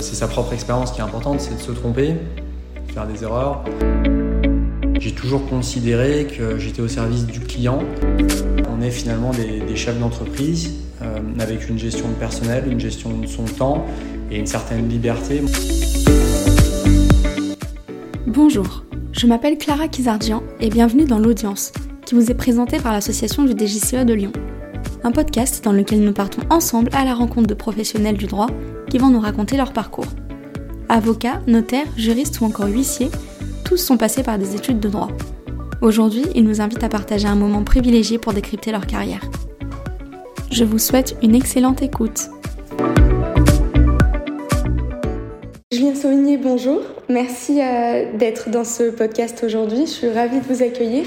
C'est sa propre expérience qui est importante, c'est de se tromper, faire des erreurs. J'ai toujours considéré que j'étais au service du client. On est finalement des, chefs d'entreprise euh, avec une gestion de personnel, une gestion de son temps et une certaine liberté. Bonjour, je m'appelle Clara Kizardian et bienvenue dans l'audience qui vous est présentée par l'association du DGCE de Lyon. Un podcast dans lequel nous partons ensemble à la rencontre de professionnels du droit qui vont nous raconter leur parcours. Avocats, notaires, juristes ou encore huissiers, tous sont passés par des études de droit. Aujourd'hui, ils nous invitent à partager un moment privilégié pour décrypter leur carrière. Je vous souhaite une excellente écoute. Julien Sauvigné, bonjour. Merci euh, d'être dans ce podcast aujourd'hui. Je suis ravie de vous accueillir.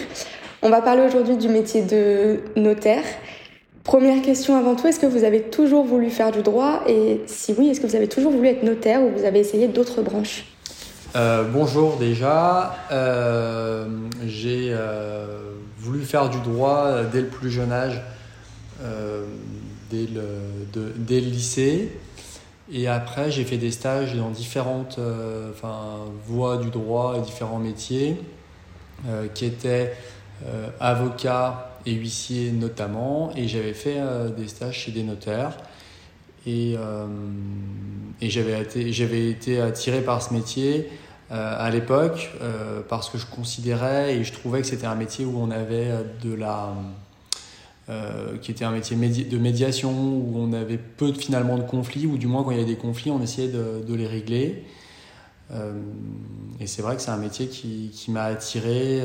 On va parler aujourd'hui du métier de notaire. Première question avant tout, est-ce que vous avez toujours voulu faire du droit Et si oui, est-ce que vous avez toujours voulu être notaire ou vous avez essayé d'autres branches euh, Bonjour déjà. Euh, j'ai euh, voulu faire du droit dès le plus jeune âge, dès le, dès, le, lycée. Et après, j'ai fait des stages dans différentes voies du droit et différents métiers qui étaient avocat et huissier notamment, et j'avais fait euh, des stages chez des notaires. Et, euh, et j'avais été, j'avais été attiré par ce métier euh, à l'époque parce que je considérais et je trouvais que c'était un métier où on avait de la. qui était un métier de médiation où on avait peu finalement de conflits, ou du moins quand il y avait des conflits, on essayait de, de les régler. et c'est vrai que c'est un métier qui, qui m'a attiré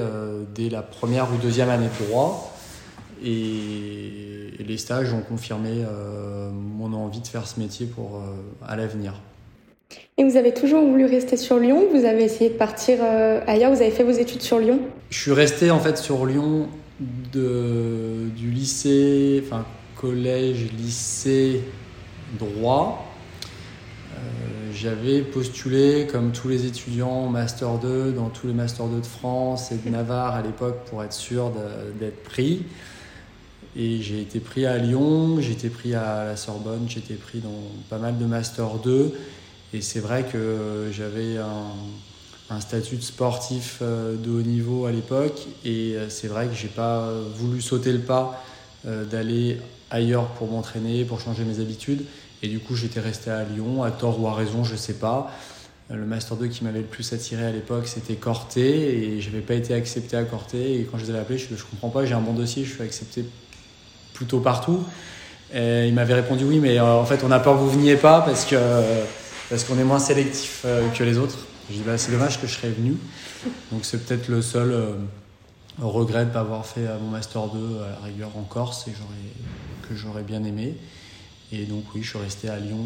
dès la première ou deuxième année de droit. Et, les stages ont confirmé euh, mon envie de faire ce métier pour, euh, à l'avenir. Et vous avez toujours voulu rester sur Lyon Vous avez essayé de partir euh, ailleurs? Vous avez fait vos études sur Lyon? Je suis resté en fait sur Lyon de, du lycée, enfin collège, lycée, droit. J'avais postulé, comme tous les étudiants, Master 2 dans tous les Master 2 de France et de Navarre à l'époque pour être sûr d'être pris. Et j'ai été pris à Lyon, j'ai été pris à la Sorbonne, j'ai été pris dans pas mal de Master 2. Et c'est vrai que j'avais un, statut de sportif euh, de haut niveau à l'époque. Et euh, c'est vrai que j'ai pas voulu sauter le pas euh, d'aller ailleurs pour m'entraîner, pour changer mes habitudes. Et du coup, j'étais resté à Lyon, à tort ou à raison, je sais pas. Le Master 2 qui m'avait le plus attiré à l'époque, c'était Corté, et je n'avais pas été accepté à Corté. Et quand je les avais appelés, je ne comprends pas, j'ai un bon dossier, je suis accepté plutôt partout. Et il m'avait répondu oui, mais euh, en fait, on a peur que vous veniez pas parce que parce qu'on est moins sélectif euh, que les autres. Je dis bah, c'est dommage que je serais venu. Donc c'est peut-être le seul euh, regret de pas avoir fait mon master 2 à la rigueur en Corse et que j'aurais bien aimé. Et donc oui, je suis resté à Lyon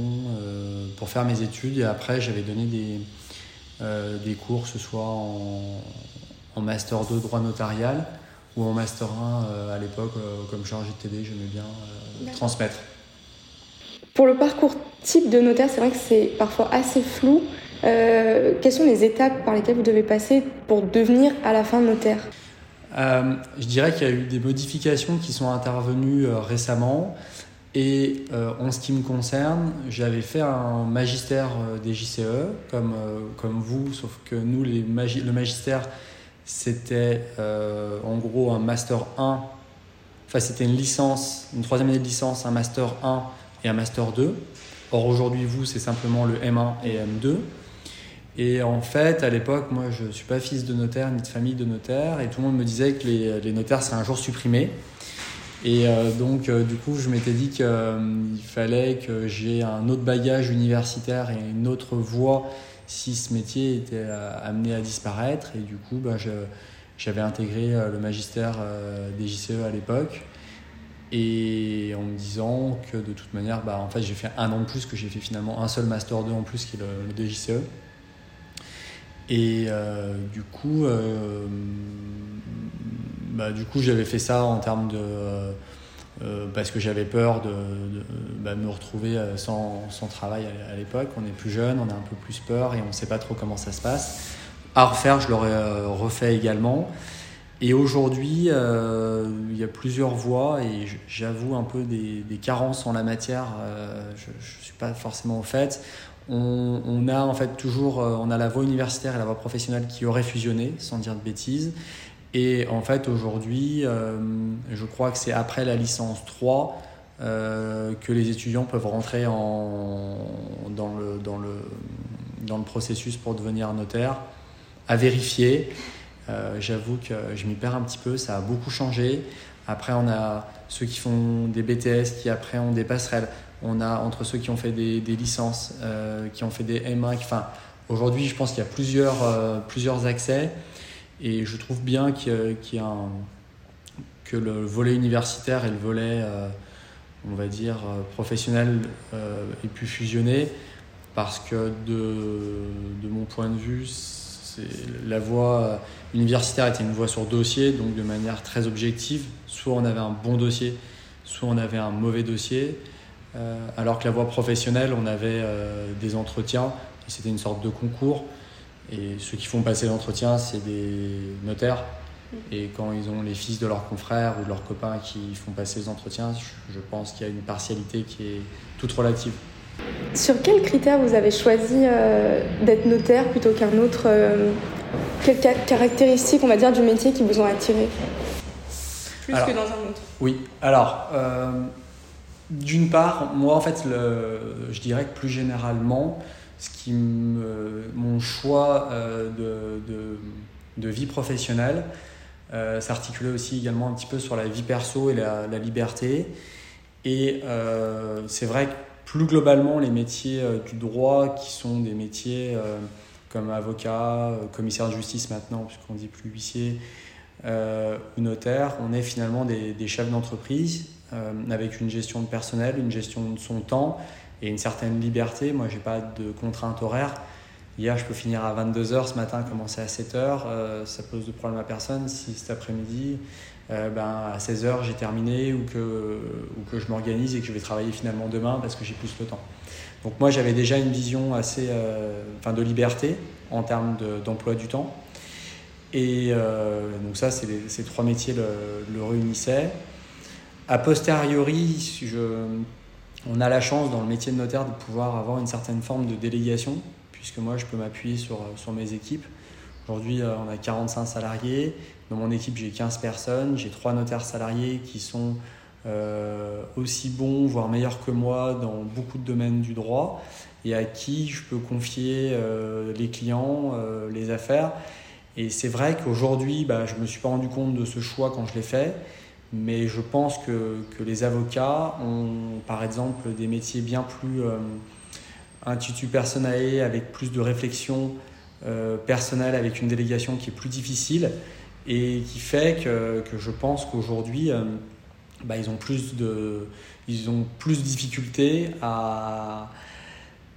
pour faire mes études et après j'avais donné des, des cours, ce soit en master 2 droit notarial ou en Master 1 euh, à l'époque, euh, comme chargé de TD, j'aimais bien euh, transmettre. Pour le parcours type de notaire, c'est vrai que c'est parfois assez flou. quelles sont les étapes par lesquelles vous devez passer pour devenir à la fin notaire? Je dirais qu'il y a eu des modifications qui sont intervenues récemment. Et en ce qui me concerne, j'avais fait un magistère des JCE, comme, comme vous, sauf que nous, les le magistère, c'était euh, en gros un Master 1. Enfin, c'était une licence, une troisième année de licence, un Master 1 et un Master 2. Or, aujourd'hui, vous, c'est simplement le M1 et M2. Et en fait, à l'époque, moi, je ne suis pas fils de notaire ni de famille de notaire. Et tout le monde me disait que les, les notaires seraient un jour supprimés. Et euh, donc, euh, du coup, je m'étais dit qu'il fallait que j'ai un autre bagage universitaire et une autre voie si ce métier était euh, amené à disparaître. Et du coup, bah, j'avais intégré euh, le magistère euh, des JCE à l'époque. Et en me disant que de toute manière, bah, en fait, j'ai fait un an de plus, que j'ai fait finalement un seul Master 2 en plus, qui est le, DJCE. Et du coup, bah, du coup, j'avais fait ça en termes de euh, parce que j'avais peur de, bah, me retrouver euh, sans, travail à, l'époque. On est plus jeune, on a un peu plus peur et on ne sait pas trop comment ça se passe. À refaire, je l'aurais euh, refait également. Et aujourd'hui, il y a plusieurs voies et j'avoue un peu des, carences en la matière. Je ne suis pas forcément au fait. On, a en fait toujours on a la voie universitaire et la voie professionnelle qui auraient fusionné, sans dire de bêtises. Et en fait, aujourd'hui, je crois que c'est après la licence 3 que les étudiants peuvent rentrer en, dans, le, processus pour devenir notaire, à vérifier. Euh, j'avoue que je m'y perds un petit peu, ça a beaucoup changé. Après, on a ceux qui font des BTS qui après ont des passerelles. On a entre ceux qui ont fait des, licences, euh, qui ont fait des M1. Enfin, aujourd'hui, je pense qu'il y a euh, plusieurs accès. Et je trouve bien que le volet universitaire et le volet, on va dire, professionnel aient pu fusionner. Parce que de, de mon point de vue, la voie universitaire était une voie sur dossier, donc de manière très objective. Soit on avait un bon dossier, soit on avait un mauvais dossier. Euh, alors que la voie professionnelle, on avait euh, des entretiens, et c'était une sorte de concours. Et ceux qui font passer l'entretien, c'est des notaires. Et quand ils ont les fils de leurs confrères ou de leurs copains qui font passer les entretiens, je pense qu'il y a une partialité qui est toute relative. Sur quels critères vous avez choisi euh, d'être notaire plutôt qu'un autre Quelles caractéristiques, on va dire, du métier qui vous ont attiré? Plus que dans un autre. Oui, alors, euh, d'une part, moi, en fait, le, je dirais que plus généralement, ce qui mon choix euh, de, de, vie professionnelle s'articulait aussi également un petit peu sur la vie perso et la, liberté. Et c'est vrai que plus globalement, les métiers euh, du droit, qui sont des métiers euh, comme avocat, euh, commissaire de justice maintenant, puisqu'on dit plus huissier, ou notaire, on est finalement des, chefs d'entreprise avec une gestion de personnel, une gestion de son temps et une certaine liberté. Moi, j'ai pas de contraintes horaires. Hier, je peux finir à 22h, ce matin, commencer à 7h. ça pose de problème à personne. Si cet après-midi, euh, ben, à 16h j'ai terminé ou que, ou que je m'organise et que je vais travailler finalement demain parce que j'ai plus le temps. Donc moi j'avais déjà une vision assez euh, de liberté en termes d'emploi du temps. Et euh, donc ça, ces trois métiers le, le, réunissaient. A posteriori, je, on a la chance dans le métier de notaire de pouvoir avoir une certaine forme de délégation, puisque moi je peux m'appuyer sur, sur mes équipes. Aujourd'hui, on a 45 salariés. Dans mon équipe, j'ai 15 personnes, j'ai trois notaires salariés qui sont euh, aussi bons, voire meilleurs que moi dans beaucoup de domaines du droit et à qui je peux confier euh, les clients, euh, les affaires. Et c'est vrai qu'aujourd'hui, bah, je ne me suis pas rendu compte de ce choix quand je l'ai fait, mais je pense que, que, les avocats ont, par exemple, des métiers bien plus intuitu personae, avec plus de réflexion personnelle, avec une délégation qui est plus difficile et qui fait que, que je pense qu'aujourd'hui, euh, bah, ils ont plus de, ils ont plus de difficultés à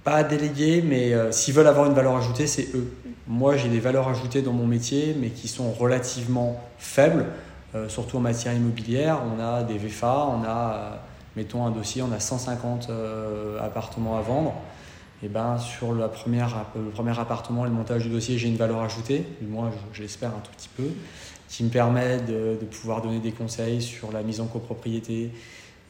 pas déléguer, mais euh, s'ils veulent avoir une valeur ajoutée, c'est eux. Moi, j'ai des valeurs ajoutées dans mon métier, mais qui sont relativement faibles, euh, surtout en matière immobilière. On a des VFA, on a, mettons un dossier, on a 150 appartements à vendre et eh ben, sur le premier appartement, le montage du dossier, j'ai une valeur ajoutée, du moins je, l'espère un tout petit peu, qui me permet de, pouvoir donner des conseils sur la mise en copropriété,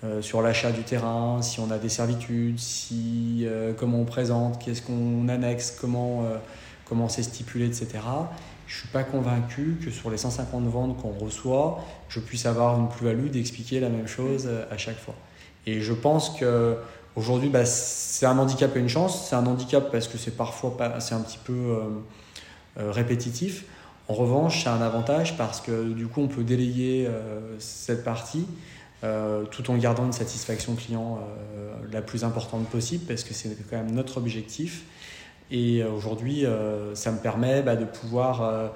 euh, sur l'achat du terrain, si on a des servitudes, si, euh, comment on présente, qu'est-ce qu'on annexe, comment, euh, comment c'est stipulé, etc. Je ne suis pas convaincu que sur les 150 ventes qu'on reçoit, je puisse avoir une plus-value d'expliquer la même chose à chaque fois. Et je pense que Aujourd'hui, bah, c'est un handicap et une chance. C'est un handicap parce que c'est parfois c'est un petit peu euh, euh, répétitif. En revanche, c'est un avantage parce que du coup, on peut délayer euh, cette partie tout en gardant une satisfaction client la plus importante possible parce que c'est quand même notre objectif. Et aujourd'hui, ça me permet bah, de pouvoir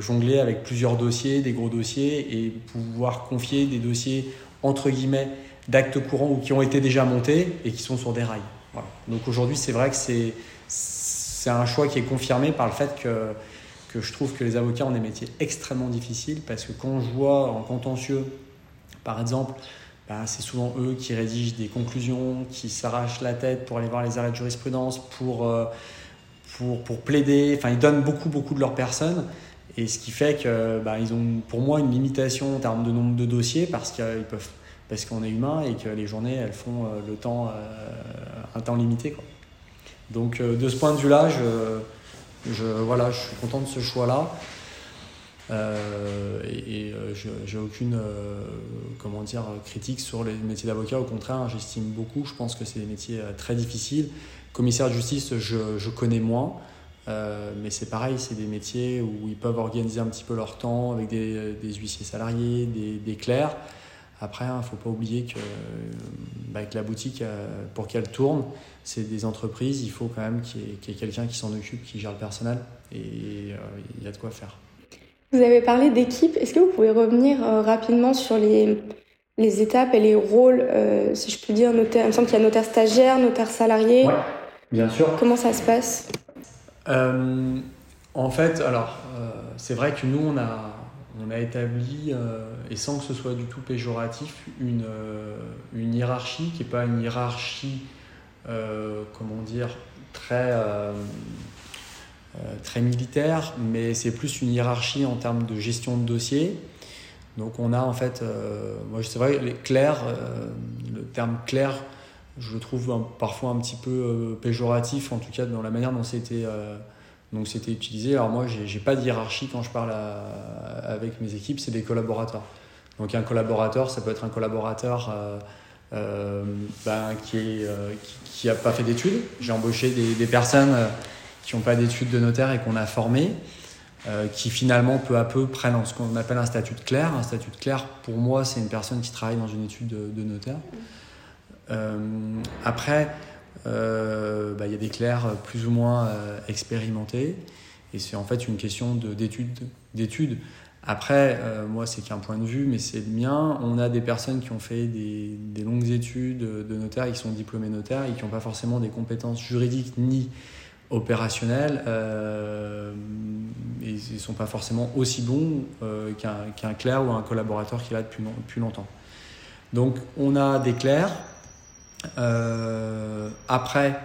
jongler avec plusieurs dossiers, des gros dossiers, et pouvoir confier des dossiers entre guillemets d'actes courants ou qui ont été déjà montés et qui sont sur des rails. Donc aujourd'hui, c'est vrai que c'est, c'est un choix qui est confirmé par le fait que, que je trouve que les avocats ont des métiers extrêmement difficiles parce que quand je vois en contentieux, par exemple, ben, c'est souvent eux qui rédigent des conclusions, qui s'arrachent la tête pour aller voir les arrêts de jurisprudence, pour, euh, plaider, enfin ils donnent beaucoup, de leur personne. Et ce qui fait que bah, ils ont pour moi une limitation en termes de nombre de dossiers parce qu'ils peuvent parce qu'on est humain et que les journées elles font euh, le temps un temps limité. Donc de ce point de vue-là, je, je, voilà, je suis content de ce choix-là. Euh, et, euh, je j'ai aucune euh, comment dire critique sur les métiers d'avocat. Au contraire, j'estime beaucoup. Je pense que c'est des métiers très difficiles. Commissaire de justice, je, connais moins. mais c'est pareil, c'est des métiers où ils peuvent organiser un petit peu leur temps avec des, huissiers salariés, des, clercs. Après, il hein, ne faut pas oublier que, bah, la boutique, pour qu'elle tourne, c'est des entreprises. Il faut quand même qu'il y ait quelqu'un qui s'en occupe, qui gère le personnel. Et il y a de quoi faire. Vous avez parlé d'équipe. Est-ce que vous pouvez revenir euh, rapidement sur les, les étapes et les rôles, euh, si je puis dire, notaire Il me semble qu'il y a notaire stagiaire, notaire salarié. Oui, bien sûr. Comment ça se passe? Euh, En fait, alors, c'est vrai que nous, on a, on a établi, et sans que ce soit du tout péjoratif, une, une hiérarchie qui n'est pas une hiérarchie, comment dire, très très militaire, mais c'est plus une hiérarchie en termes de gestion de dossier. Donc on a en fait, euh, moi c'est vrai, les clairs, euh, le terme clair, je le trouve parfois un petit peu péjoratif, en tout cas dans la manière dont c'était donc c'était utilisé. Alors moi, j'ai pas de hiérarchie quand je parle avec mes équipes, c'est des collaborateurs. Donc un collaborateur, ça peut être un collaborateur ben, qui n'a pas fait d'études. J'ai embauché des personnes qui n'ont pas d'études de notaire et qu'on a formés, euh, qui finalement peu à peu prennent ce qu'on appelle un statut de clerc. Un statut de clerc, pour moi, c'est une personne qui travaille dans une étude de, notaire. Euh, après, euh, bah, il y a des clercs plus ou moins expérimentés, et c'est en fait une question d'études. Après, moi, c'est qu'un point de vue, mais c'est le mien. On a des personnes qui ont fait des, des longues études de notaire, qui sont diplômés notaires et qui n'ont pas forcément des compétences juridiques ni opérationnels, euh, ils ne sont pas forcément aussi bons euh, qu'un clerc ou un collaborateur qui est là depuis, depuis longtemps. Donc on a des clercs. Euh, après,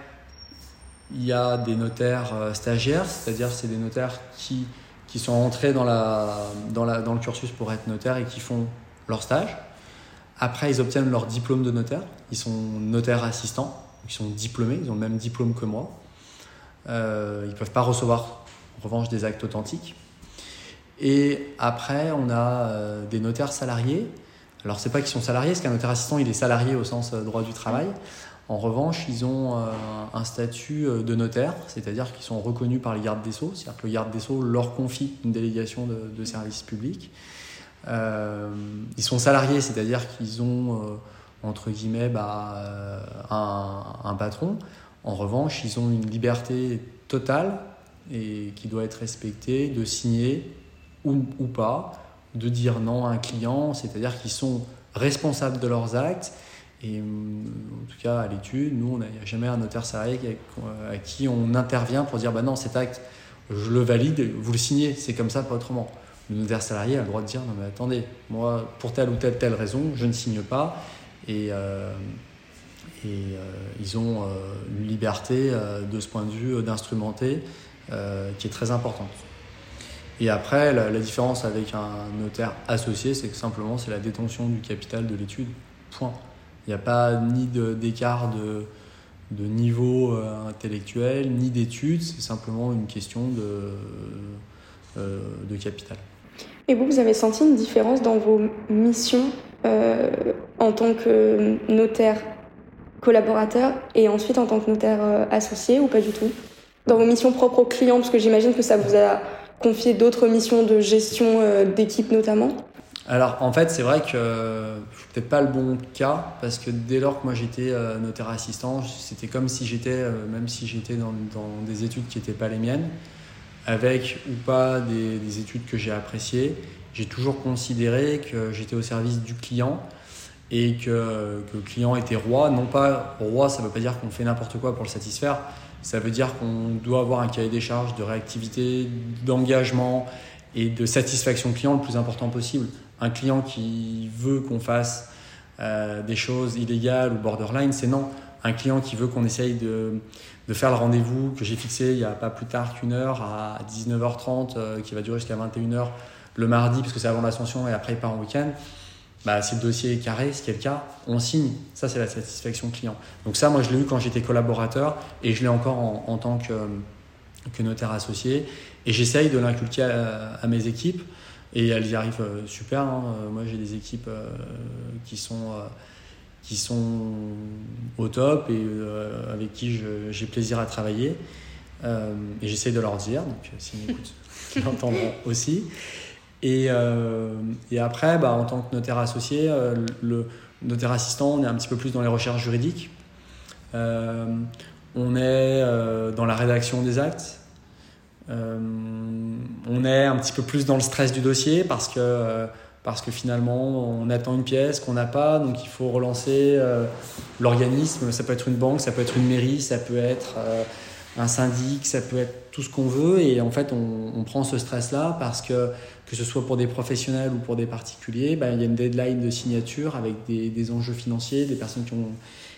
il y a des notaires stagiaires, c'est-à-dire c'est des notaires qui, qui sont entrés dans, la, dans, la, dans le cursus pour être notaire et qui font leur stage. Après, ils obtiennent leur diplôme de notaire. Ils sont notaires assistants, ils sont diplômés, ils ont le même diplôme que moi. Euh, ils ne peuvent pas recevoir en revanche des actes authentiques. Et après, on a euh, des notaires salariés. Alors, c'est pas qu'ils sont salariés, parce qu'un notaire assistant, il est salarié au sens euh, droit du travail. En revanche, ils ont un statut de notaire, c'est-à-dire qu'ils sont reconnus par les gardes des Sceaux, c'est-à-dire que le garde des Sceaux leur confie une délégation de, de service public. ils sont salariés, c'est-à-dire qu'ils ont, entre guillemets, bah, un, un, patron. En revanche, ils ont une liberté totale et qui doit être respectée de signer ou, pas, de dire non à un client, c'est-à-dire qu'ils sont responsables de leurs actes. Et en tout cas, à l'étude, nous, il n'y a jamais un notaire salarié à qui on intervient pour dire bah non, cet acte, je le valide, vous le signez, c'est comme ça, pas autrement. Le notaire salarié a le droit de dire non, mais attendez, moi, pour telle ou telle, telle raison, je ne signe pas. Euh, et euh, ils ont euh, une liberté euh, de ce point de vue d'instrumenter qui est très importante. Et après, la, différence avec un notaire associé, c'est que simplement c'est la détention du capital de l'étude. Point. Il n'y a pas ni d'écart de, niveau intellectuel, ni d'études, c'est simplement une question de capital. Et vous, vous avez senti une différence dans vos missions en tant que notaire? Collaborateur et ensuite en tant que notaire euh, associé ou pas du tout? Dans vos missions propres aux clients, parce que j'imagine que ça vous a confié d'autres missions de gestion euh, d'équipe notamment? Alors en fait c'est vrai que euh, peut-être pas le bon cas parce que dès lors que moi j'étais notaire assistant c'était comme si j'étais même si j'étais dans, des études qui n'étaient pas les miennes avec ou pas des, des études que j'ai appréciées j'ai toujours considéré que j'étais au service du client et que, le client était roi. Non pas roi, ça ne veut pas dire qu'on fait n'importe quoi pour le satisfaire. Ça veut dire qu'on doit avoir un cahier des charges de réactivité, d'engagement et de satisfaction client le plus important possible. Un client qui veut qu'on fasse euh, des choses illégales ou borderline, c'est non. un client qui veut qu'on essaye de, de faire le rendez-vous que j'ai fixé il n'y a pas plus tard qu'une heure à 19h30, qui va durer jusqu'à 21h le mardi, parce que c'est avant l'ascension et après il part en week-end, bah, si le dossier est carré, ce qui est le cas, on signe. Ça, c'est la satisfaction client. Donc ça, moi, je l'ai eu quand j'étais collaborateur et je l'ai encore en, tant que, que, notaire associé. Et j'essaye de l'inculquer à, mes équipes et elles y arrivent euh, super. Hein. Euh, moi, j'ai des équipes euh, qui sont... qui sont au top et avec qui j'ai plaisir à travailler. et j'essaye de leur dire, donc s'ils m'écoutent, ils l'entendront aussi. Et, euh, et après, bah, en tant que notaire associé, euh, le notaire assistant, on est un petit peu plus dans les recherches juridiques. Euh, on est dans la rédaction des actes. on est un petit peu plus dans le stress du dossier parce que, parce que finalement, on attend une pièce qu'on n'a pas, donc il faut relancer l'organisme. Ça peut être une banque, ça peut être une mairie, ça peut être un syndic, ça peut être tout ce qu'on veut. Et en fait, on prend ce stress-là parce que que ce soit pour des professionnels ou pour des particuliers, ben, il y a une deadline de signature avec des, des enjeux financiers, des personnes qui ont,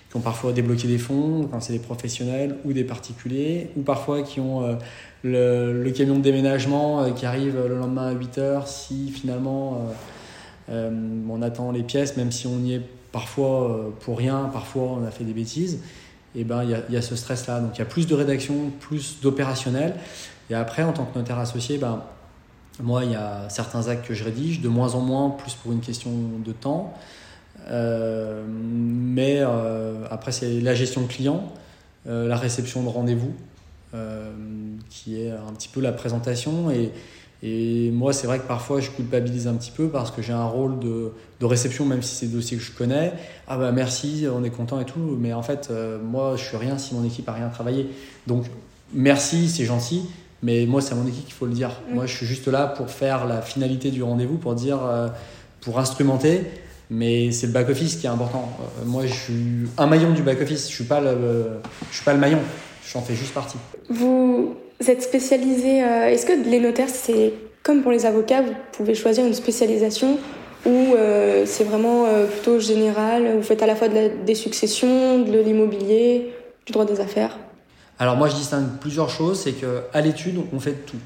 qui ont, parfois débloqué des fonds, quand c'est des professionnels ou des particuliers, ou parfois qui ont euh, le, le, camion de déménagement euh, qui arrive le lendemain à 8 heures si finalement euh, on attend les pièces, même si on y est parfois pour rien, parfois on a fait des bêtises. Et ben il y a, y a ce stress-là. Donc il y a plus de rédaction, plus d'opérationnel. Et après, en tant que notaire associé, ben, moi, il y a certains actes que je rédige, de moins en moins, plus pour une question de temps. Euh, mais euh, après, c'est la gestion client, euh, la réception de rendez-vous, qui est un petit peu la présentation. Et, moi, c'est vrai que parfois, je culpabilise un petit peu parce que j'ai un rôle de, de, réception, même si c'est des dossiers que je connais. Ah bah merci, on est content et tout. Mais en fait, moi, je suis rien si mon équipe a rien travaillé. Donc, merci, c'est gentil mais moi, c'est à mon équipe qu'il faut le dire. Mm. Moi, je suis juste là pour faire la finalité du rendez-vous, pour dire, euh, pour instrumenter. Mais c'est le back-office qui est important. Euh, moi, je suis un maillon du back-office. Je ne suis, pas le, je suis pas le maillon. J'en fais juste partie. Vous êtes spécialisé. Euh, est-ce que les notaires, c'est comme pour les avocats, vous pouvez choisir une spécialisation ou c'est vraiment plutôt général Vous faites à la fois des successions, de l'immobilier, du droit des affaires? Alors moi je distingue plusieurs choses, c'est qu'à l'étude on fait tout.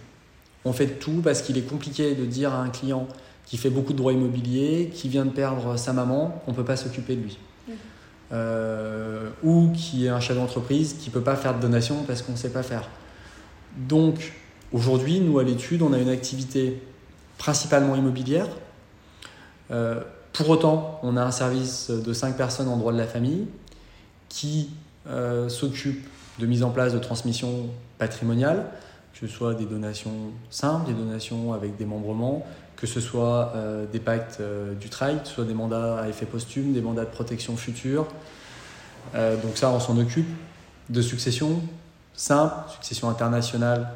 On fait tout parce qu'il est compliqué de dire à un client qui fait beaucoup de droits immobiliers, qui vient de perdre sa maman, on ne peut pas s'occuper de lui. Mmh. Euh, ou qui est un chef d'entreprise qui ne peut pas faire de donation parce qu'on ne sait pas faire. Donc aujourd'hui, nous à l'étude, on a une activité principalement immobilière. Euh, pour autant, on a un service de 5 personnes en droit de la famille qui euh, s'occupe de mise en place de transmission patrimoniale, que ce soit des donations simples, des donations avec des que ce soit euh, des pactes euh, du trail, que ce soit des mandats à effet posthume, des mandats de protection future. Euh, donc ça, on s'en occupe. De succession simple, succession internationale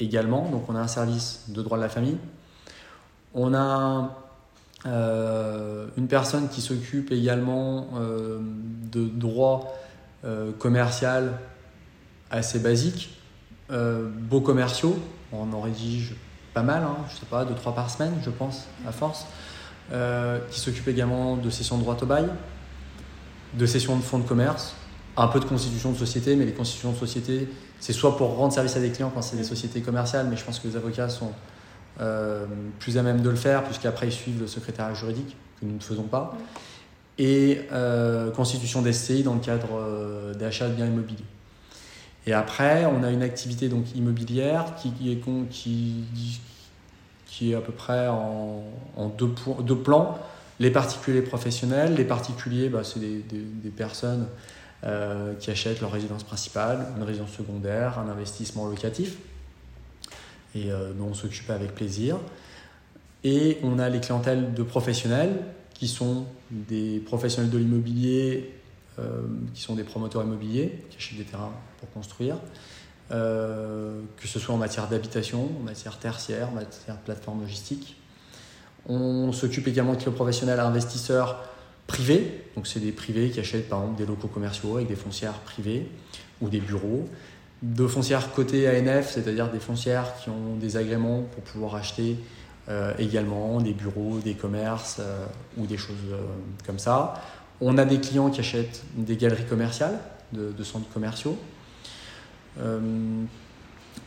également. Donc on a un service de droit de la famille. On a une personne qui s'occupe également de droit commercial assez basiques, euh, beaux commerciaux, on en rédige pas mal, hein, je sais pas, deux, trois par semaine, je pense, à force, euh, qui s'occupe également de sessions de droit au bail, de sessions de fonds de commerce, un peu de constitution de société, mais les constitutions de société, c'est soit pour rendre service à des clients quand c'est des sociétés commerciales, mais je pense que les avocats sont euh, plus à même de le faire, puisqu'après ils suivent le secrétariat juridique, que nous ne faisons pas, et constitution d'SCI dans le cadre d'achat de biens immobiliers. Et après, on a une activité donc immobilière qui, est, à peu près en, deux, plans. Les particuliers professionnels. Les particuliers, bah, c'est des, personnes euh, qui achètent leur résidence principale, une résidence secondaire, un investissement locatif. Et euh, dont on s'occupe avec plaisir. Et on a les clientèles de professionnels qui sont des professionnels de l'immobilier qui sont des promoteurs immobiliers, qui achètent des terrains pour construire, euh, que ce soit en matière d'habitation, en matière tertiaire, en matière plateforme logistique. On s'occupe également de clients professionnels investisseurs privés, donc c'est des privés qui achètent par exemple des locaux commerciaux avec des foncières privées ou des bureaux, de foncières cotées ANF, c'est-à-dire des foncières qui ont des agréments pour pouvoir acheter euh, également des bureaux, des commerces ou des choses comme ça. On a des clients qui achètent des galeries commerciales, de, centres commerciaux.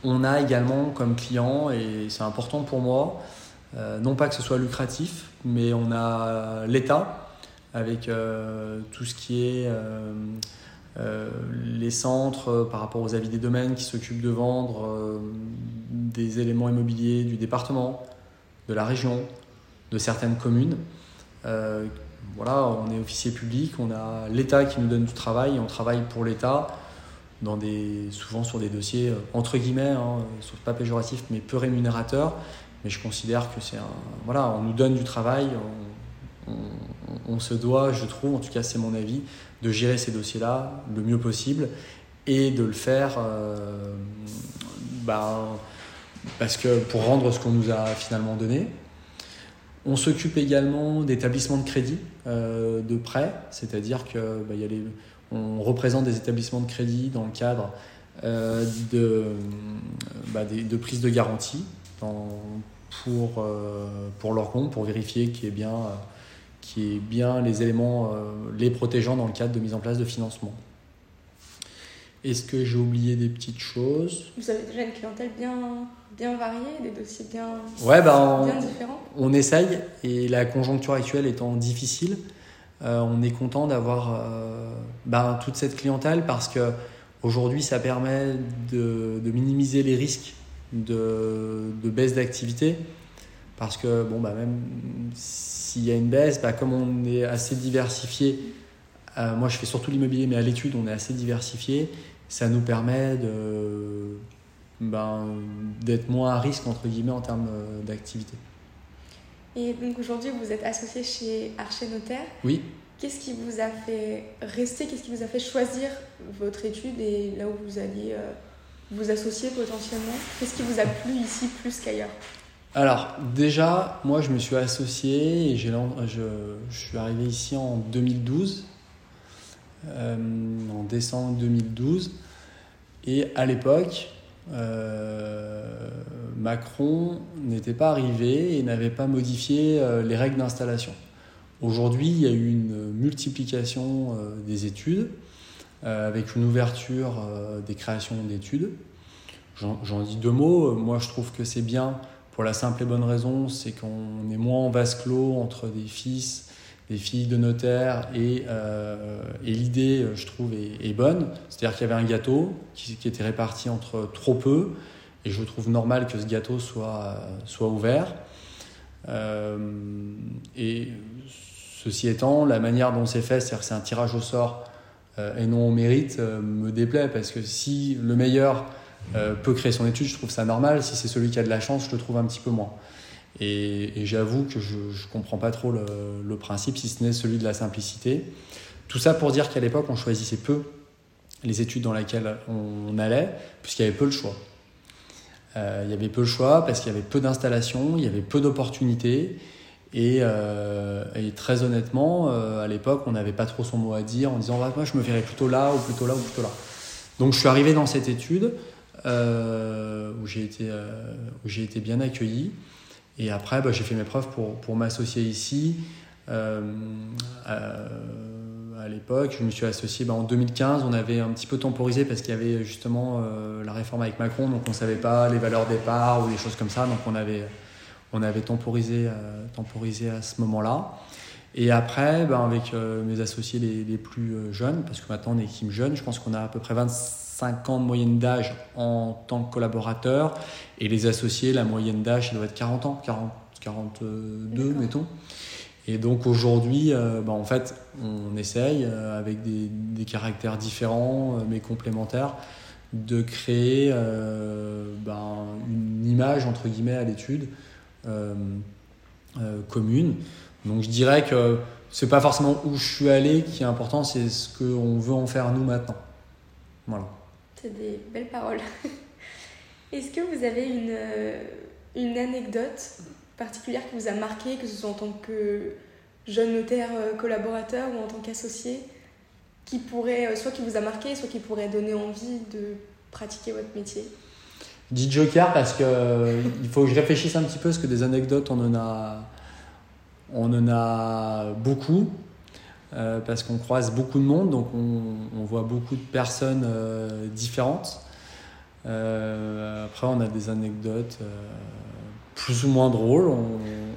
on a également comme client, et c'est important pour moi, non pas que ce soit lucratif, mais on a l'État avec tout ce qui est euh, les centres euh, par rapport aux avis des domaines qui s'occupent de vendre euh, des éléments immobiliers du département, de la région, de certaines communes. On est officier public, on a l'État qui nous donne du travail, on travaille pour l'État souvent sur des dossiers entre guillemets, hein, pas péjoratif, mais peu rémunérateurs. Mais je considère que c'est un, on nous donne du travail, on, se doit, je trouve, en tout cas c'est mon avis, de gérer ces dossiers-là le mieux possible et de le faire euh, ben, parce que pour rendre ce qu'on nous a finalement donné. On s'occupe également d'établissements de crédit, euh, de prêts, c'est-à-dire que les, on représente des établissements de crédit dans le cadre euh, de, ben, de prise de garantie pour, leur compte, pour vérifier qu'il y ait bien qui est bien les éléments euh, les protégeant dans le cadre de mise en place de financement. Est-ce que j'ai oublié des petites choses? Vous avez déjà une clientèle bien, bien variée, des dossiers bien, ouais, ben, bien différents On essaye, et la conjoncture actuelle étant difficile, euh, on est content d'avoir euh, ben, toute cette clientèle parce que aujourd'hui ça permet de, de, minimiser les risques de, de baisse d'activité. Parce que, bon, bah, même s'il y a une baisse, bah, comme on est assez diversifié, euh, moi je fais surtout l'immobilier, mais à l'étude on est assez diversifié, ça nous permet de, ben, d'être moins à risque, entre guillemets, en termes euh, d'activité. Et donc aujourd'hui vous êtes associé chez Archer Notaire. Oui. Qu'est-ce qui vous a fait rester, qu'est-ce qui vous a fait choisir votre étude et là où vous alliez euh, vous associer potentiellement? Qu'est-ce qui vous a plu ici plus qu'ailleurs? Alors, déjà, moi, je me suis associé et je, je, suis arrivé ici en 2012, euh, en décembre 2012. Et à l'époque, Macron n'était pas arrivé et n'avait pas modifié euh, les règles d'installation. Aujourd'hui, il y a eu une multiplication des études avec une ouverture des créations d'études. J'en dis deux mots. Moi, je trouve que c'est bien pour la simple et bonne raison, c'est qu'on est moins en vase clos entre des fils, des filles de notaire et, euh, l'idée, je trouve, est, bonne. C'est-à-dire qu'il y avait un gâteau qui, était réparti entre trop peu et je trouve normal que ce gâteau soit, soit ouvert. Euh, et ceci étant, la manière dont c'est fait, c'est-à-dire que c'est un tirage au sort euh, et non au mérite, me déplaît parce que si le meilleur euh, peut créer son étude, je trouve ça normal. Si c'est celui qui a de la chance, je le trouve un petit peu moins. Et, j'avoue que je ne comprends pas trop le, principe, si ce n'est celui de la simplicité. Tout ça pour dire qu'à l'époque, on choisissait peu les études dans lesquelles on, allait, puisqu'il y avait peu le choix. Euh, il y avait peu le choix parce qu'il y avait peu d'installations, il y avait peu d'opportunités. Et, euh, très honnêtement, à l'époque, on n'avait pas trop son mot à dire en disant moi je me verrais plutôt là ou plutôt là ou plutôt là. Donc je suis arrivé dans cette étude euh, où euh, j'ai été bien accueilli. Et après, bah, j'ai fait mes preuves pour, pour m'associer ici. Euh, à, l'époque, je me suis associé bah, en 2015. On avait un petit peu temporisé parce qu'il y avait justement la réforme avec Macron, donc on ne savait pas les valeurs départ ou des choses comme ça. Donc on avait, on avait temporisé, temporisé à ce moment-là. Et après, bah, avec mes associés les, les, plus jeunes, parce que maintenant on est équipe jeune, je pense qu'on a à peu près 25 5 ans de moyenne d'âge en tant que collaborateur. Et les associés, la moyenne d'âge, doit être 40 ans, 40, 42, mettons. Et donc aujourd'hui, euh, bah, en fait, on essaye, euh, avec des, des, caractères différents euh, mais complémentaires, de créer bah, une image, entre guillemets, à l'étude commune. Donc je dirais que c'est pas forcément où je suis allé qui est important, c'est ce qu'on veut en faire nous maintenant. Voilà. C'est des belles paroles. Est-ce que vous avez une, euh, une anecdote particulière qui vous a marqué, que ce soit en tant que jeune notaire euh, collaborateur ou en tant qu'associé, qui pourrait, euh, soit qui vous a marqué, soit qui pourrait donner envie de pratiquer votre métier? Dit Joker parce que il faut que je réfléchisse un petit peu parce que des anecdotes on en a, on en a beaucoup. Parce qu'on croise beaucoup de monde, donc on, voit beaucoup de personnes différentes. après, on a des anecdotes plus ou moins drôles.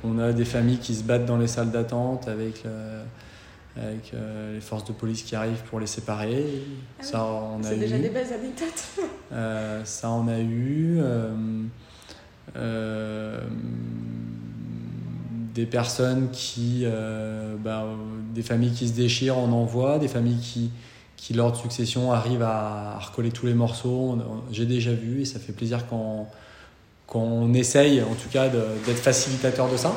On, a des familles qui se battent dans les salles d'attente avec, avec les forces de police qui arrivent pour les séparer. Ah ça, on a C'est déjà des belles anecdotes. ça, on a eu. Des personnes qui, euh, bah, des familles qui se déchirent, on en voit, des familles qui, qui lors de succession arrivent à, recoller tous les morceaux. J'ai déjà vu et ça fait plaisir quand, quand on essaye, en tout cas, d'être facilitateur de ça.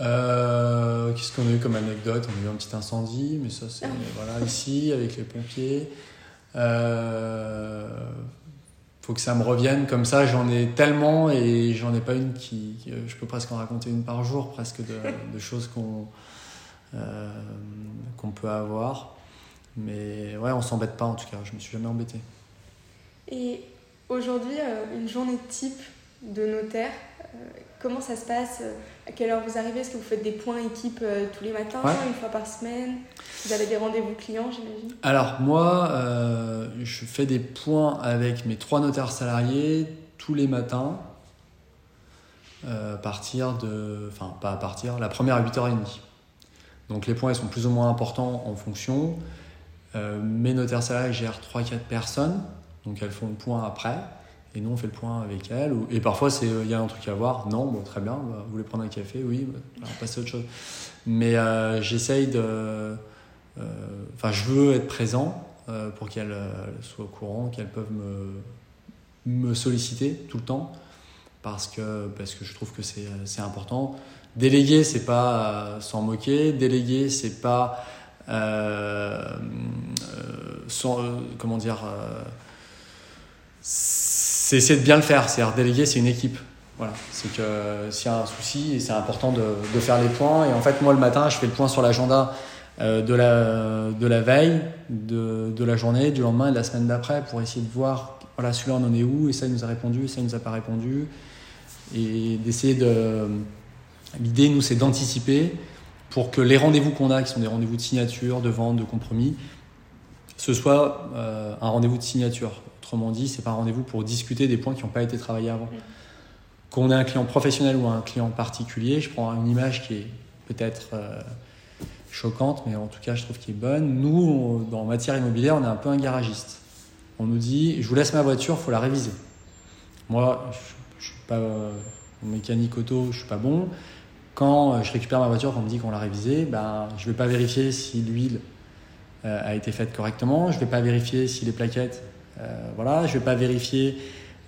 Euh, qu'est-ce qu'on a eu comme anecdote? On a eu un petit incendie, mais ça c'est voilà ici avec les pompiers. Euh, faut que ça me revienne comme ça. J'en ai tellement et j'en ai pas une qui, je peux presque en raconter une par jour presque de, choses qu'on euh, qu'on peut avoir. Mais ouais on s'embête pas en tout cas. Je me suis jamais embêté. Et aujourd'hui euh, une journée type de notaire euh, comment ça se passe À quelle heure vous arrivez? Est-ce que vous faites des points équipe euh, tous les matins, une fois par semaine? Vous avez des rendez-vous clients, j'imagine? Alors, moi, euh, je fais des points avec mes trois notaires salariés tous les matins. à partir de. Enfin, pas à partir, la première à 8h30. Donc, les points, ils sont plus ou moins importants en fonction. mes notaires salariés gèrent 3-4 personnes, donc elles font le point après. Et nous, on fait le point avec elle. Et parfois, c'est il y a un truc à voir. Non, bon, très bien. Bah, vous voulez prendre un café? Oui, bah, on passe à autre chose. Mais euh, j'essaye de. Euh, enfin, je veux être présent euh, pour qu'elle soit au courant, qu'elles peuvent me, me solliciter tout le temps. Parce que, parce que je trouve que c'est important. Déléguer, c'est pas s'en moquer. Déléguer, c'est pas. Sans, comment dire c'est essayer de bien le faire. C'est-à-dire déléguer, c'est une équipe. Voilà. C'est que s'il y a un souci, c'est important de, de, faire les points. Et en fait, moi, le matin, je fais le point sur l'agenda euh, de, la, de la veille, de, de, la journée, du lendemain et de la semaine d'après pour essayer de voir, voilà, celui-là, on en est où, et ça, il nous a répondu, et ça, il nous a pas répondu. Et d'essayer de. L'idée, nous, c'est d'anticiper pour que les rendez-vous qu'on a, qui sont des rendez-vous de signature, de vente, de compromis, ce soit euh, un rendez-vous de signature. Autrement dit, c'est pas un rendez-vous pour discuter des points qui n'ont pas été travaillés avant. Qu'on ait un client professionnel ou un client particulier, je prends une image qui est peut-être euh, choquante, mais en tout cas, je trouve qu'elle est bonne. Nous, dans matière immobilière, on est un peu un garagiste. On nous dit, je vous laisse ma voiture, il faut la réviser. Moi, je, ne suis pas euh, mécanique auto, je suis pas bon. Quand euh, je récupère ma voiture, on me dit qu'on l'a révisée, ben, je vais pas vérifier si l'huile a été faite correctement, je vais pas vérifier si les plaquettes euh, voilà, je ne vais pas vérifier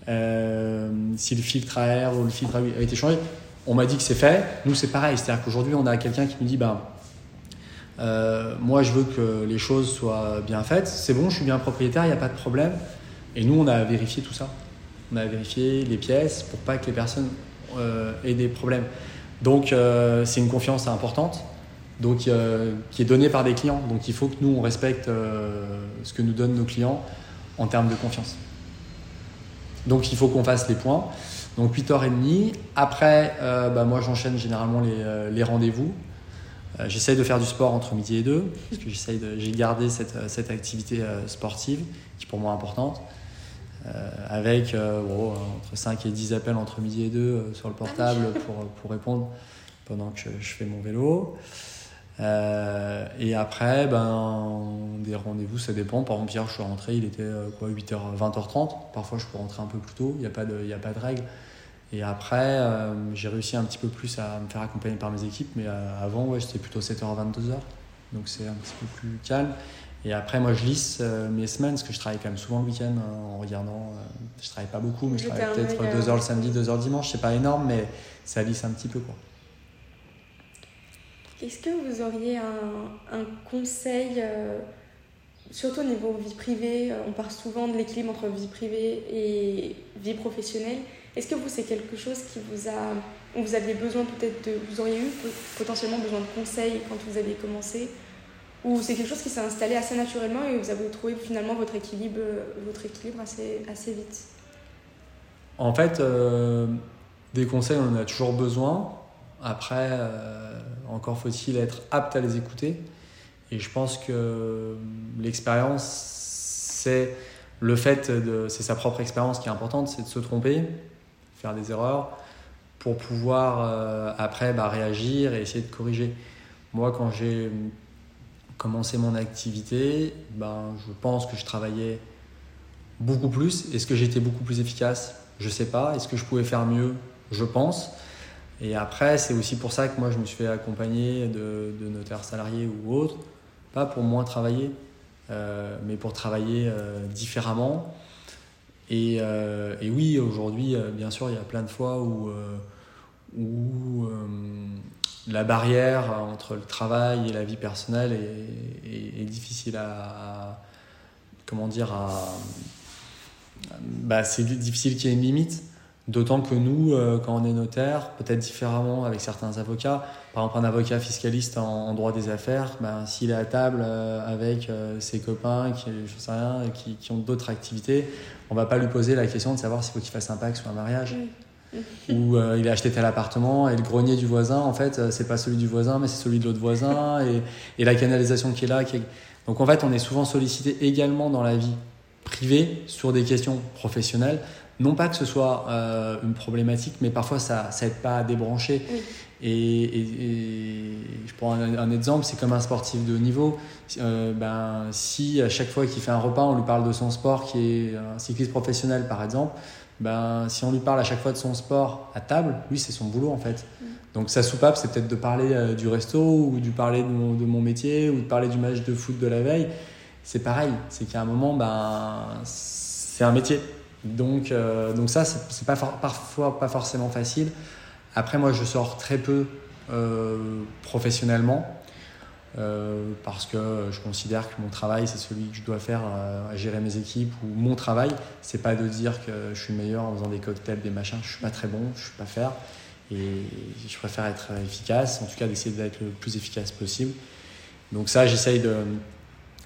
euh, si le filtre à air ou le filtre a été changé. On m'a dit que c'est fait. Nous, c'est pareil. C'est-à-dire qu'aujourd'hui, on a quelqu'un qui nous dit ben, euh, moi, je veux que les choses soient bien faites. C'est bon, je suis bien propriétaire, il n'y a pas de problème. Et nous, on a vérifié tout ça. On a vérifié les pièces pour pas que les personnes aient des problèmes. Donc, c'est une confiance importante donc, qui est donnée par des clients. Donc, il faut que nous, on respecte ce que nous donnent nos clients en termes de confiance. Donc il faut qu'on fasse les points. Donc 8h30. Après, euh, bah, moi j'enchaîne généralement les, euh, les rendez-vous. Euh, j'essaye de faire du sport entre midi et deux, parce que j'essaye de, j'ai gardé cette, cette activité sportive qui est pour moi importante. avec entre 5 et 10 appels entre midi et deux sur le portable pour, pour répondre pendant que je fais mon vélo. Euh, et après, ben, des rendez-vous, ça dépend. Par exemple, hier, je suis rentré, il était euh, quoi, 8h, 20h30. Parfois, je peux rentrer un peu plus tôt, il n'y a, pas de, il a pas de règle. Et après, euh, j'ai réussi un petit peu plus à me faire accompagner par mes équipes, mais avant, ouais, j'étais plutôt 7h à 22h. Donc, c'est un petit peu plus calme. Et après, moi, je lisse mes semaines, parce que je travaille quand même souvent le week-end hein, en regardant. je travaille pas beaucoup, mais je travaille peut-être 2h le samedi, 2h le dimanche. C'est pas énorme, mais ça lisse un petit peu. Quoi. Est-ce que vous auriez un, conseil, euh, surtout au niveau vie privée euh, On parle souvent de l'équilibre entre vie privée et vie professionnelle. Est-ce que vous, c'est quelque chose qui vous a. Vous aviez besoin peut-être de. Vous auriez eu potentiellement besoin de conseils quand vous aviez commencé? Ou c'est quelque chose qui s'est installé assez naturellement et vous avez trouvé finalement votre équilibre, votre équilibre assez, assez vite? En fait, euh, des conseils, on en a toujours besoin. Après, euh, encore faut-il être apte à les écouter. Et je pense que l'expérience, c'est le fait de. C'est sa propre expérience qui est importante, c'est de se tromper, faire des erreurs, pour pouvoir euh, après bah, réagir et essayer de corriger. Moi, quand j'ai commencé mon activité, ben, je pense que je travaillais beaucoup plus. Est-ce que j'étais beaucoup plus efficace? Je ne sais pas. Est-ce que je pouvais faire mieux? Je pense. Et après, c'est aussi pour ça que moi, je me suis fait accompagner de, notaires salariés ou autres, pas pour moins travailler, euh, mais pour travailler euh, différemment. Et, euh, et oui, aujourd'hui, bien sûr, il y a plein de fois où, où la barrière entre le travail et la vie personnelle est, est, difficile à, comment dire à bah, c'est difficile qu'il y ait une limite d'autant que nous euh, quand on est notaire peut-être différemment avec certains avocats par exemple un avocat fiscaliste en, droit des affaires bah, s'il est à table euh, avec euh, ses copains qui, je sais rien, qui, qui ont d'autres activités on va pas lui poser la question de savoir s'il faut qu'il fasse un pacte ou un mariage euh, il a acheté tel appartement et le grenier du voisin, en fait, c'est pas celui du voisin, mais c'est celui de l'autre voisin et, et, la canalisation qui est là. Qui est... Donc en fait, on est souvent sollicité également dans la vie privée sur des questions professionnelles. Non pas que ce soit euh, une problématique, mais parfois ça n'aide pas à débrancher. Et, et, je prends un, exemple, c'est comme un sportif de haut niveau. ben, si à chaque fois qu'il fait un repas, on lui parle de son sport, qui est un cycliste professionnel par exemple, ben, si on lui parle à chaque fois de son sport à table, lui, c'est son boulot en fait. Mm. Donc sa soupape, c'est peut-être de parler euh, du resto ou de parler de mon, de mon, métier ou de parler du match de foot de la veille. C'est pareil, c'est qu'à un moment, ben, c'est un métier. Donc, euh, donc ça, c'est pas parfois pas forcément facile. Après, moi, je sors très peu euh, professionnellement. Euh, parce que je considère que mon travail, c'est celui que je dois faire à gérer mes équipes, ou mon travail, c'est pas de dire que je suis meilleur en faisant des cocktails, des machins, je suis pas très bon, je suis pas faire, et je préfère être efficace, en tout cas d'essayer d'être le plus efficace possible. Donc ça, j'essaye de,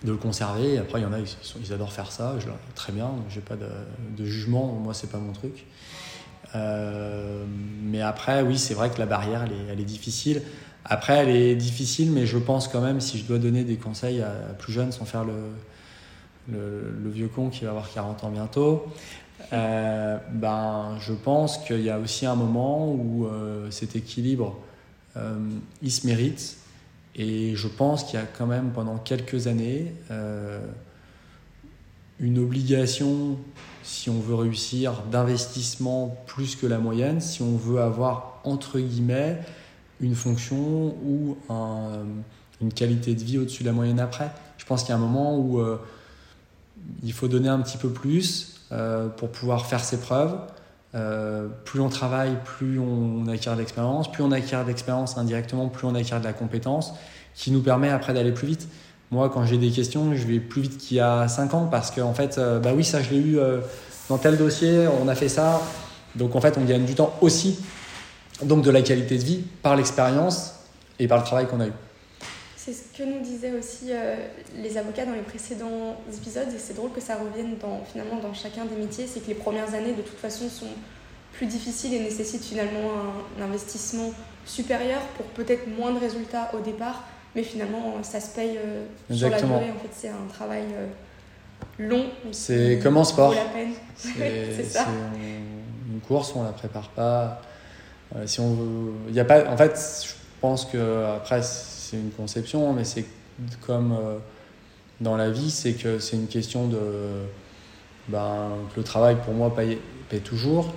de, le conserver, après il y en a, ils, adorent faire ça, très bien, j'ai pas de, jugement, moi c'est pas mon truc. Euh, mais après, oui, c'est vrai que la barrière, elle est, difficile. Après, elle est difficile, mais je pense quand même, si je dois donner des conseils à, plus jeunes sans faire le, vieux con qui va avoir 40 ans bientôt, euh, ben, je pense qu'il y a aussi un moment où euh, cet équilibre, il se mérite. Et je pense qu'il y a quand même pendant quelques années une obligation, si on veut réussir, d'investissement plus que la moyenne, si on veut avoir, entre guillemets, une fonction ou une qualité de vie au-dessus de la moyenne après. Je pense qu'il y a un moment où euh, il faut donner un petit peu plus euh, pour pouvoir faire ses preuves. Euh, plus on travaille, plus on, acquiert de l'expérience. Plus on acquiert de l'expérience indirectement, plus on acquiert de la compétence qui nous permet après d'aller plus vite. Moi, quand j'ai des questions, je vais plus vite qu'il y a 5 ans parce qu'en en fait, bah oui, ça je l'ai eu dans tel dossier, on a fait ça. Donc en fait, on gagne du temps aussi donc de la qualité de vie par l'expérience et par le travail qu'on a eu. C'est ce que nous disaient aussi euh, les avocats dans les précédents épisodes, et c'est drôle que ça revienne dans, finalement dans chacun des métiers, c'est que les premières années de toute façon sont plus difficiles et nécessitent finalement un, investissement supérieur pour peut-être moins de résultats au départ, mais finalement ça se paye euh, sur la durée. En fait, c'est un travail euh, long. C'est comme en sport. C'est ça. Une course, on la prépare pas euh, si on veut, il y a pas, en fait, je pense que après c'est une conception, mais c'est comme euh, dans la vie, c'est que c'est une question de, ben, que le travail pour moi paye, paye, toujours,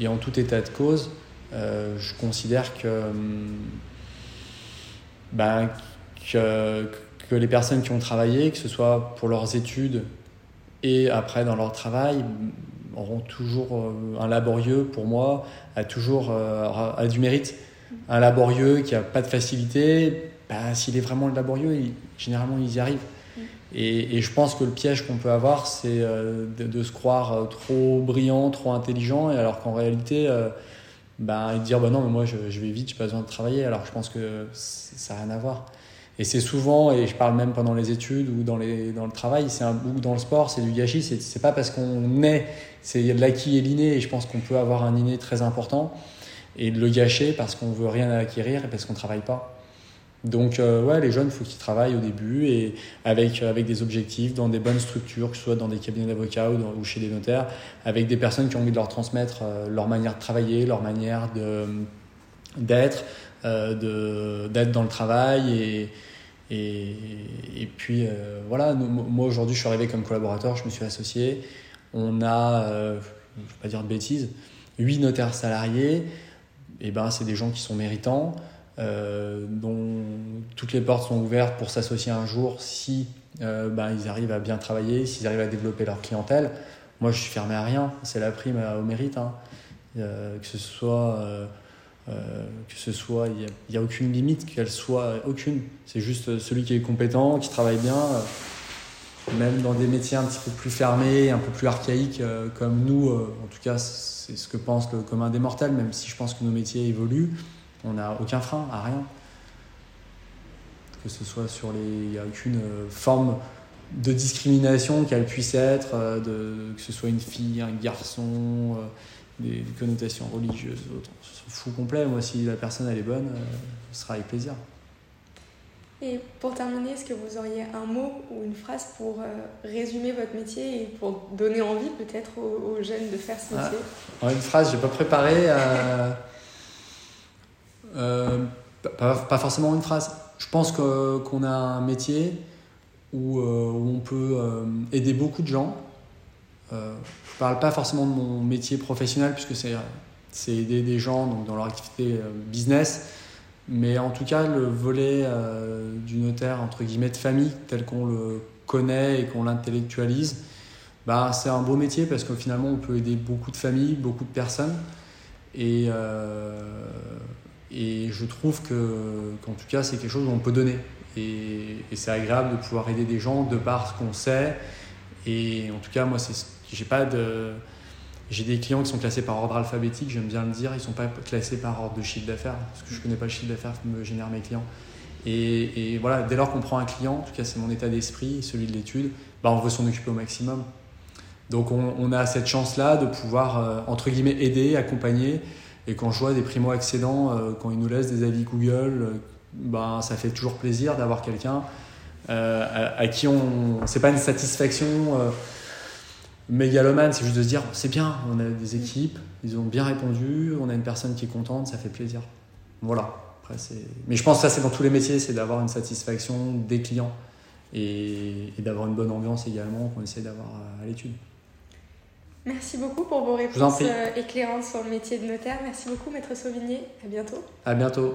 et en tout état de cause, euh, je considère que, ben, que, que les personnes qui ont travaillé, que ce soit pour leurs études et après dans leur travail, auront toujours un laborieux pour moi a toujours euh, a du mérite. Un laborieux qui a pas de facilité, bah, s'il est vraiment laborieux, généralement ils y arrivent. Mm. Et, et, je pense que le piège qu'on peut avoir, c'est euh, de, se croire euh, trop brillant, trop intelligent, et alors qu'en réalité, bah, et dire bah non, mais moi je, je vais vite, j'ai pas besoin de travailler. Alors je pense que ça n'a rien à voir. Et c'est souvent, et je parle même pendant les études ou dans, les, dans le travail, c'est un, ou dans le sport, c'est du gâchis. C'est pas parce qu'on est, c'est l'acquis et l'inné, et je pense qu'on peut avoir un inné très important. et de le gâcher parce qu'on veut rien acquérir et parce qu'on ne travaille pas. Donc, euh, ouais, les jeunes, il faut qu'ils travaillent au début et avec, avec des objectifs, dans des bonnes structures, que ce soit dans des cabinets d'avocats ou, chez des notaires, avec des personnes qui ont envie de leur transmettre euh, leur manière de travailler, leur manière d'être, euh, d'être dans le travail. Et, et, puis, euh, voilà, moi aujourd'hui, je suis arrivé comme collaborateur, je me suis associé. On a, je ne vais pas dire de bêtises, huit notaires salariés. Et ben, c'est des gens qui sont méritants. Euh, dont toutes les portes sont ouvertes pour s'associer un jour si euh, ben, ils arrivent à bien travailler, s'ils arrivent à développer leur clientèle. Moi, je suis fermé à rien. C'est la prime au mérite. Hein. Euh, que ce soit, que ce soit, il n'y a, a, aucune limite, qu'elle soit aucune. C'est juste celui qui est compétent, qui travaille bien. même dans des métiers un petit peu plus fermés, un peu plus archaïques comme nous, en tout cas, c'est ce que pense le commun des mortels, même si je pense que nos métiers évoluent. On n'a aucun frein à rien. Que ce soit sur les. Il n'y a aucune euh, forme de discrimination qu'elle puisse être, euh, de, que ce soit une fille, un garçon, euh, des, connotations religieuses, autres. On s'en fout complet. Moi, si la personne elle est bonne, ce sera avec plaisir. Et pour terminer, est-ce que vous auriez un mot ou une phrase pour résumer votre métier et pour donner envie peut-être aux, jeunes de faire ce métier? ah, Une phrase, je n'ai pas préparé. Euh, pas, pas, forcément une phrase. Je pense qu'on a un métier où, euh, où on peut euh, aider beaucoup de gens. je ne parle pas forcément de mon métier professionnel puisque c'est aider des gens donc, dans leur activité business. Mais en tout cas, le volet du notaire, entre guillemets, de famille, tel qu'on le connaît et qu'on l'intellectualise, bah, c'est un beau métier parce que finalement, on peut aider beaucoup de familles, beaucoup de personnes. Et, et je trouve que, qu'en tout cas, c'est quelque chose où on peut donner. Et, c'est agréable de pouvoir aider des gens de par ce qu'on sait. Et en tout cas, moi, c'est, j'ai pas. J'ai des clients qui sont classés par ordre alphabétique, j'aime bien le dire, ils ne sont pas classés par ordre de chiffre d'affaires, parce que je ne connais pas le chiffre d'affaires que me génèrent mes clients. Et, voilà, dès lors qu'on prend un client, en tout cas c'est mon état d'esprit, celui de l'étude, bah on veut s'en occuper au maximum. Donc on, on a cette chance-là de pouvoir, euh, entre guillemets, aider, accompagner et quand je vois des primo-accédants, euh, quand ils nous laissent des avis Google, euh, ben, ça fait toujours plaisir d'avoir quelqu'un euh, à, qui on. C'est pas une satisfaction mégalomane, c'est juste de se dire c'est bien, on a des équipes, ils ont bien répondu, on a une personne qui est contente, ça fait plaisir. Voilà. Après, Mais je pense que ça, c'est dans tous les métiers, c'est d'avoir une satisfaction des clients et, et d'avoir une bonne ambiance également qu'on essaie d'avoir à l'étude. Merci beaucoup pour vos réponses euh, éclairantes sur le métier de notaire. Merci beaucoup, Maître Sauvigné. À bientôt. À bientôt.